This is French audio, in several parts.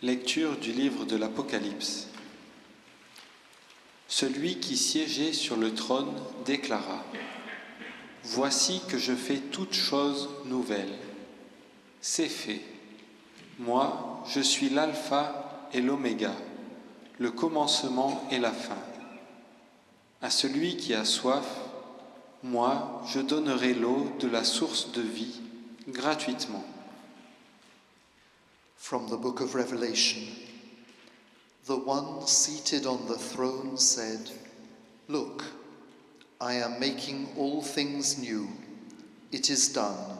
Lecture du livre de l'Apocalypse. Celui qui siégeait sur le trône déclara, Voici que je fais toutes choses nouvelles. C'est fait. Moi, je suis l'alpha et l'oméga, le commencement et la fin. À celui qui a soif, moi, je donnerai l'eau de la source de vie gratuitement. From the book of Revelation The one seated on the throne said, Look, I am making all things new. It is done.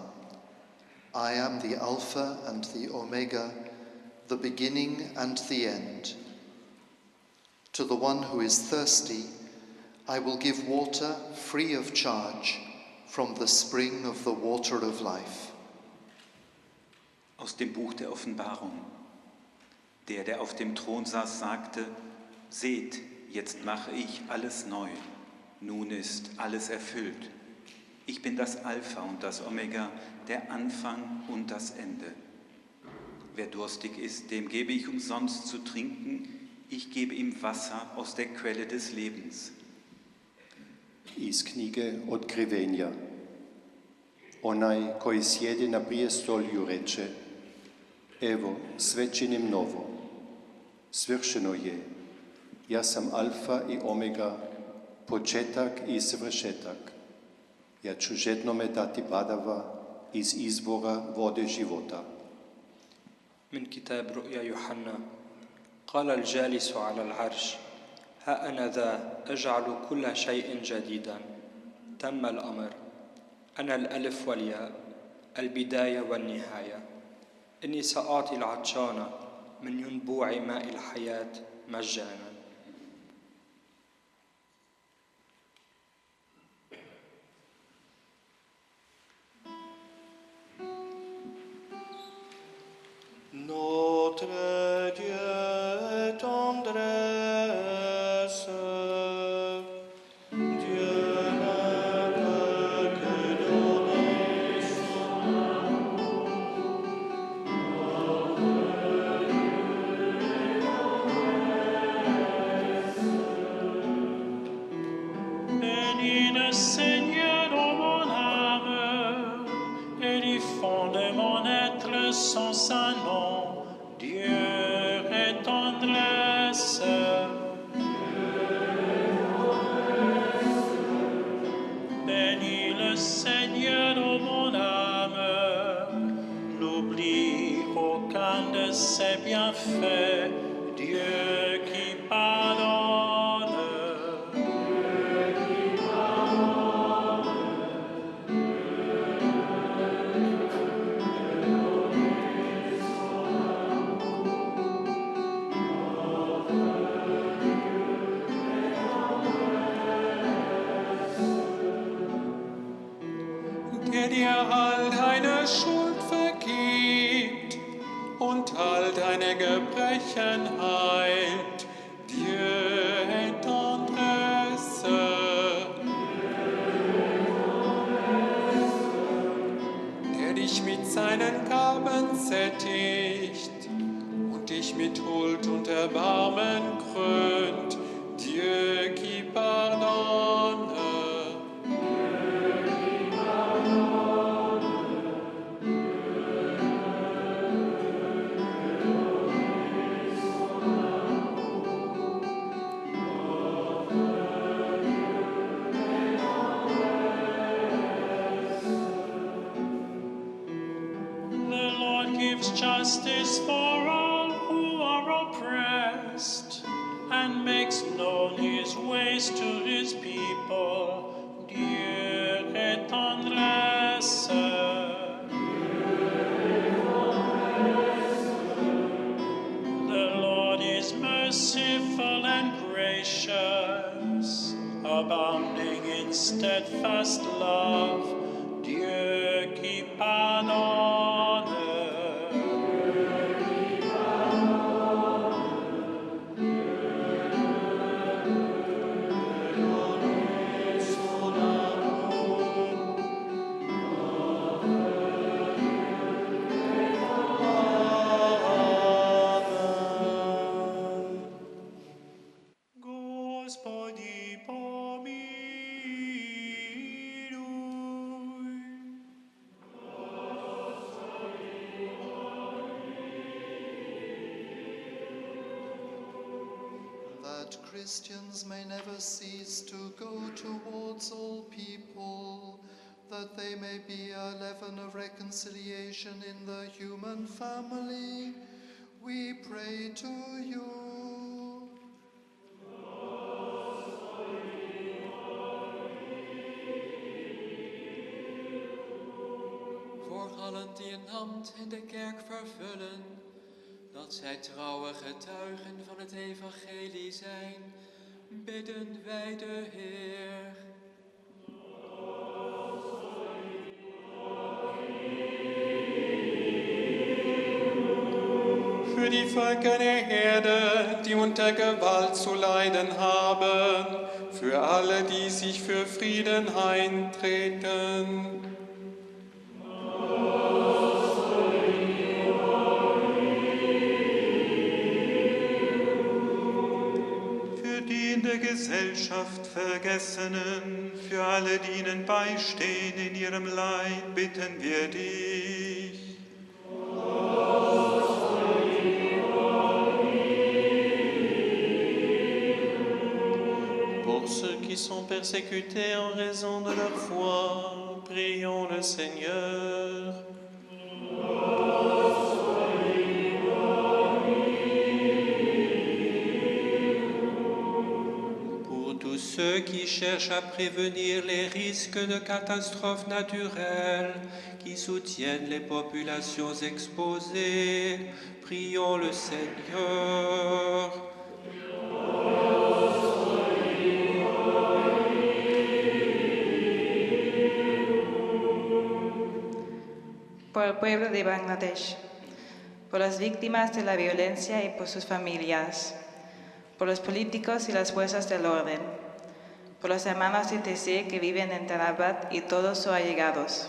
I am the Alpha and the Omega, the beginning and the end. To the one who is thirsty, I will give water free of charge from the spring of the water of life. Aus dem Buch der Offenbarung. Der, der auf dem Thron saß, sagte, Seht, jetzt mache ich alles neu. Nun ist alles erfüllt. Ich bin das Alpha und das Omega, der Anfang und das Ende. Wer durstig ist, dem gebe ich umsonst zu trinken. Ich gebe ihm Wasser aus der Quelle des Lebens. iz knjige Otkrivenja. Onaj koji sjedi na prijestolju reče, evo sve činim novo, svršeno je, ja sam alfa i omega, početak i svršetak. Ja ću žednome dati badava iz izvora vode života. من كتاب رؤيا يوحنا قال الجالس على العرش ها أنا ذا اجعل كل شيء جديدا تم الامر أنا الالف والياء البدايه والنهايه إني سأعطي العطشان من ينبوع ماء الحياة مجانا. Notre Dieu This far. Christians may never cease to go towards all people, that they may be a leaven of reconciliation in the human family, we pray to you. Voor allen die een hand in de kerk vervullen, dat zij trouwe getuigen van het evangelie zijn, bidden wij de Heer. Für die Völker der Erde, die unter Gewalt zu leiden haben, für alle, die sich für Frieden eintreten. In der Gesellschaft Vergessenen, für alle, die ihnen beistehen in ihrem Leid, bitten wir dich. Pour ceux qui sont persécutés en raison de leur foi, prions le Seigneur. Cherchent à prévenir les risques de catastrophes naturelles, qui soutiennent les populations exposées, prions le Seigneur. por el pueblo de Bangladesh, por las víctimas de la violencia y por sus familias, por los políticos y las fuerzas del orden, por los hermanos de TC que viven en Tarabat y todos sus allegados,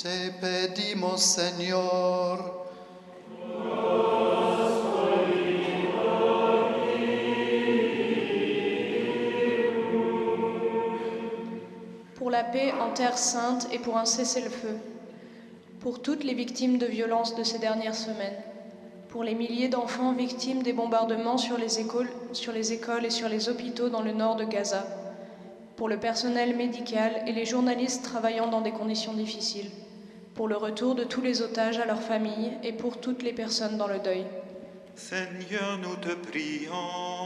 Te pedimos, Señor, pour la paix en Terre sainte et pour un cessez-le-feu, pour toutes les victimes de violences de ces dernières semaines, pour les milliers d'enfants victimes des bombardements sur les, écoles, et sur les hôpitaux dans le nord de Gaza, pour le personnel médical et les journalistes travaillant dans des conditions difficiles, pour le retour de tous les otages à leurs familles et pour toutes les personnes dans le deuil. Seigneur, nous te prions.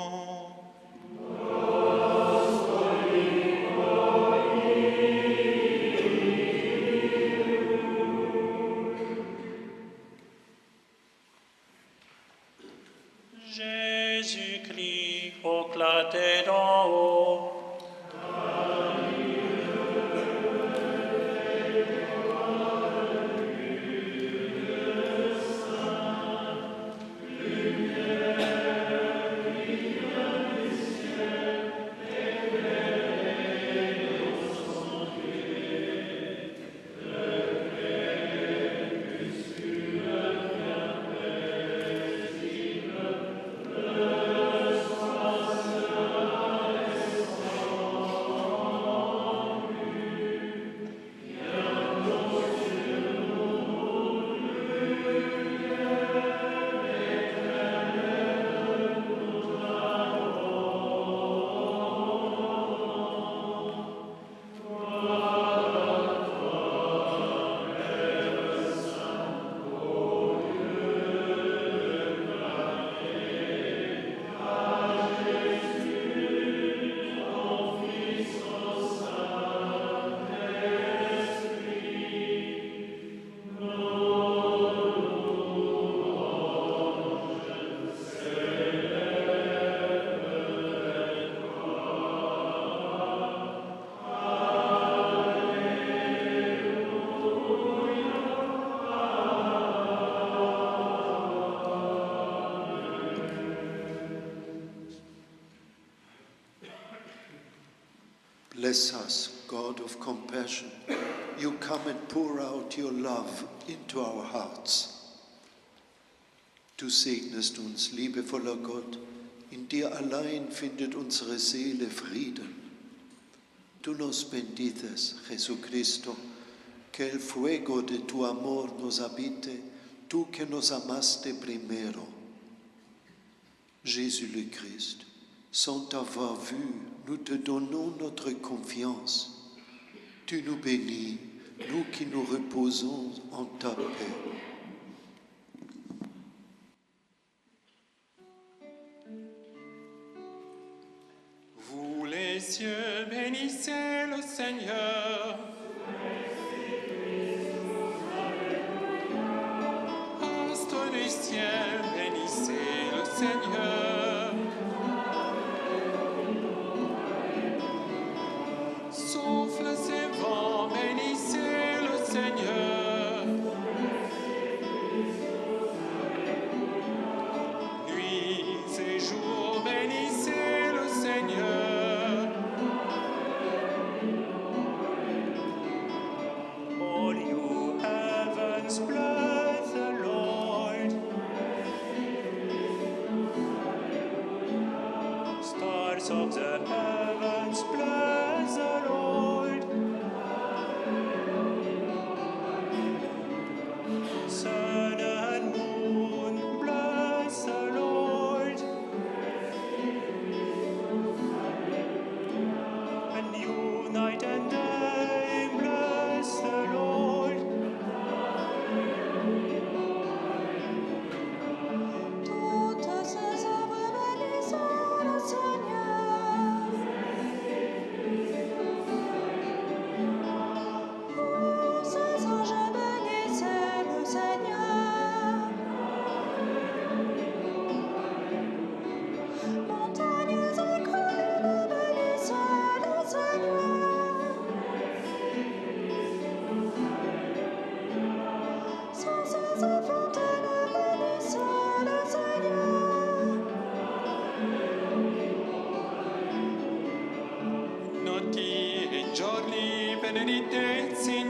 Bless us, God of compassion. You come and pour out your love into our hearts. Du segnest uns, liebevoller Gott. In dir allein findet unsere Seele Frieden. Tú nos bendices, Jesucristo, que el fuego de tu amor nos habite, tú que nos amaste primero. Jésus le Christ, sans t'avoir vu, nous te donnons notre confiance. Tu nous bénis, nous qui nous reposons en ta paix. Vous les cieux, bénissez le Seigneur. verității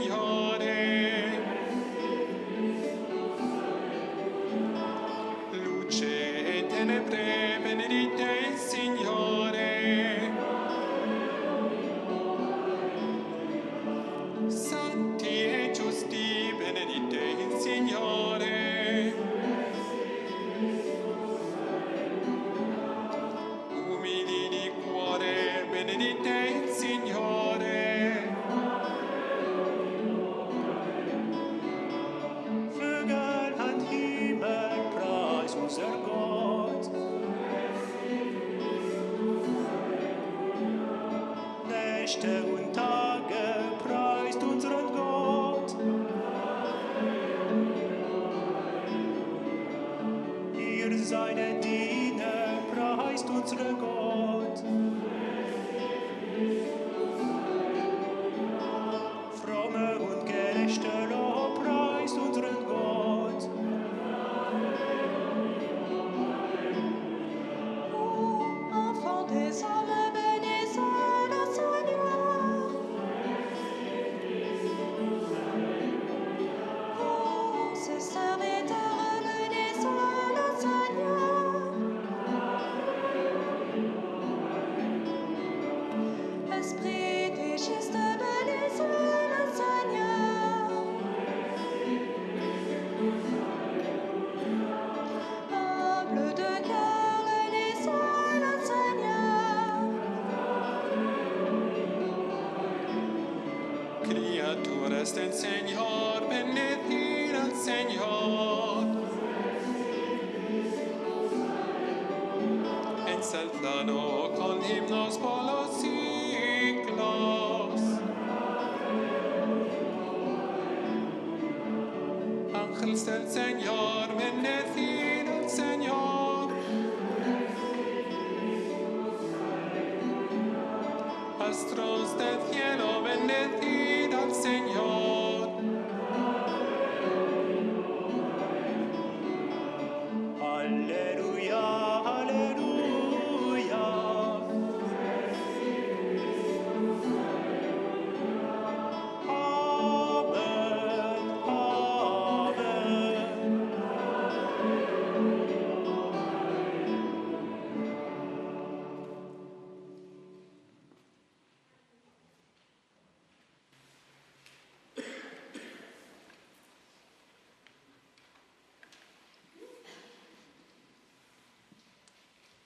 that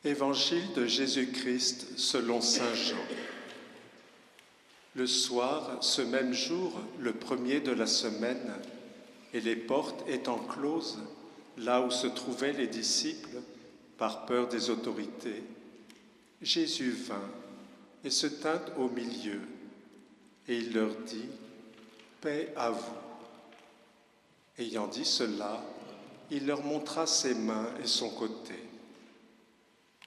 Évangile de Jésus-Christ selon Saint Jean. Le soir, ce même jour, le premier de la semaine, et les portes étant closes, là où se trouvaient les disciples, par peur des autorités, Jésus vint et se tint au milieu, et il leur dit, Paix à vous. Ayant dit cela, il leur montra ses mains et son côté.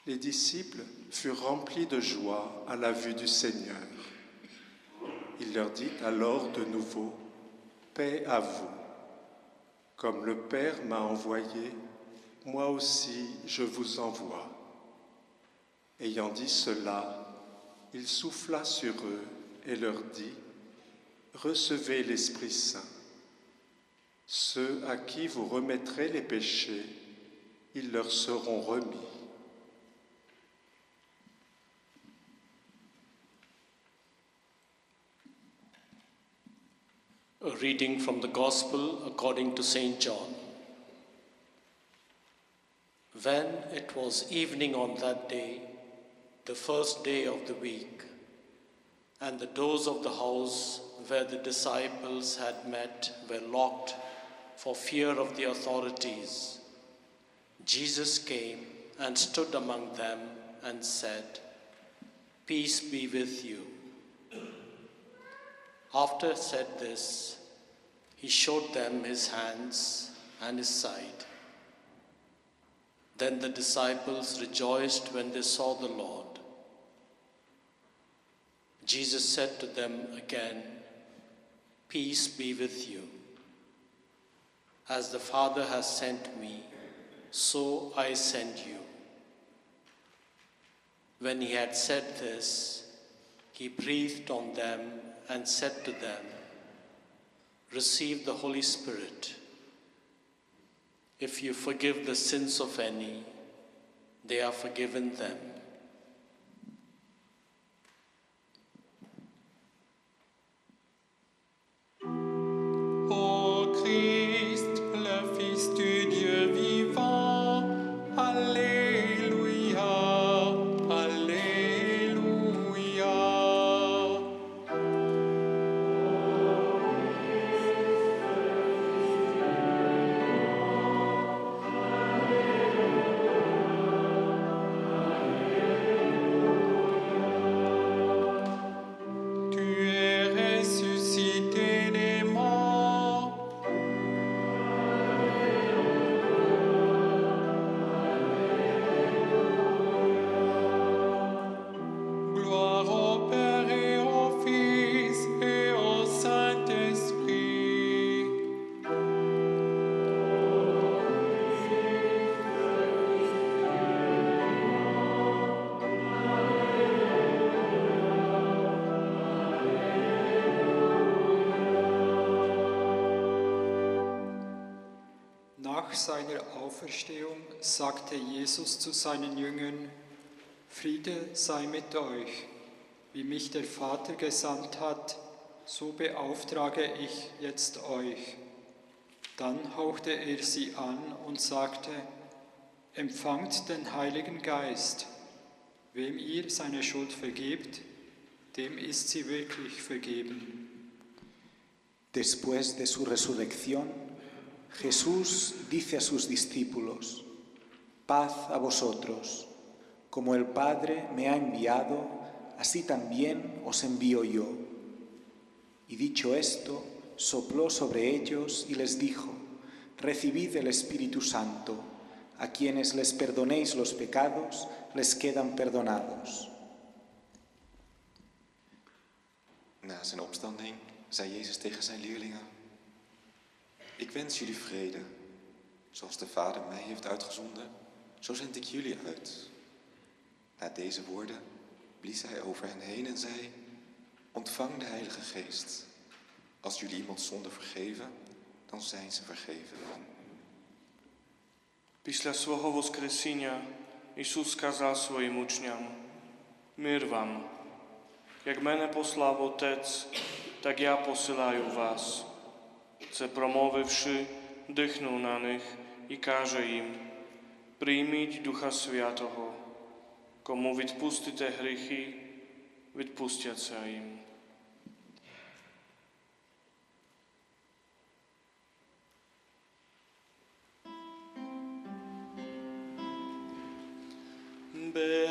Les disciples furent remplis de joie à la vue du Seigneur. Il leur dit alors de nouveau, Paix à vous. Comme le Père m'a envoyé, moi aussi je vous envoie. Ayant dit cela, il souffla sur eux et leur dit, Recevez l'Esprit Saint. Ceux à qui vous remettrez les péchés, ils leur seront remis. A reading from the Gospel according to St. John. When it was evening on that day, the first day of the week, and the doors of the house where the disciples had met were locked for fear of the authorities, Jesus came and stood among them and said, Peace be with you. After said this, he showed them his hands and his side. Then the disciples rejoiced when they saw the Lord. Jesus said to them again, Peace be with you. As the Father has sent me, so I send you. When he had said this, he breathed on them and said to them, Receive the Holy Spirit. If you forgive the sins of any, they are forgiven them. Auferstehung sagte Jesus zu seinen Jüngern, Friede sei mit euch, wie mich der Vater gesandt hat, so beauftrage ich jetzt euch. Dann hauchte er sie an und sagte, Empfangt den Heiligen Geist, wem ihr seine Schuld vergebt, dem ist sie wirklich vergeben. Después de su resurrección, Jesús dice a sus discípulos, paz a vosotros, como el Padre me ha enviado, así también os envío yo. Y dicho esto, sopló sobre ellos y les dijo, recibid el Espíritu Santo, a quienes les perdonéis los pecados, les quedan perdonados. Na zijn opstanding zei Jezus tegen Ik wens jullie vrede. Zoals de Vader mij heeft uitgezonden, zo zend ik jullie uit. Na deze woorden blies hij over hen heen en zei: Ontvang de Heilige Geest. Als jullie iemand zonde vergeven, dan zijn ze vergeven. Після свого Воскресіння Ісус сказав своїм учням, Мир вам, як мене послав Отець, так я посилаю вас. Це промовивши, дихнув на них і каже їм, прийміть Духа Святого, кому відпустите гріхи, відпустяться їм. Beati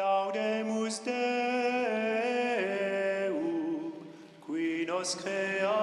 Laudemus Deum, qui nos creat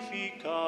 glorificar.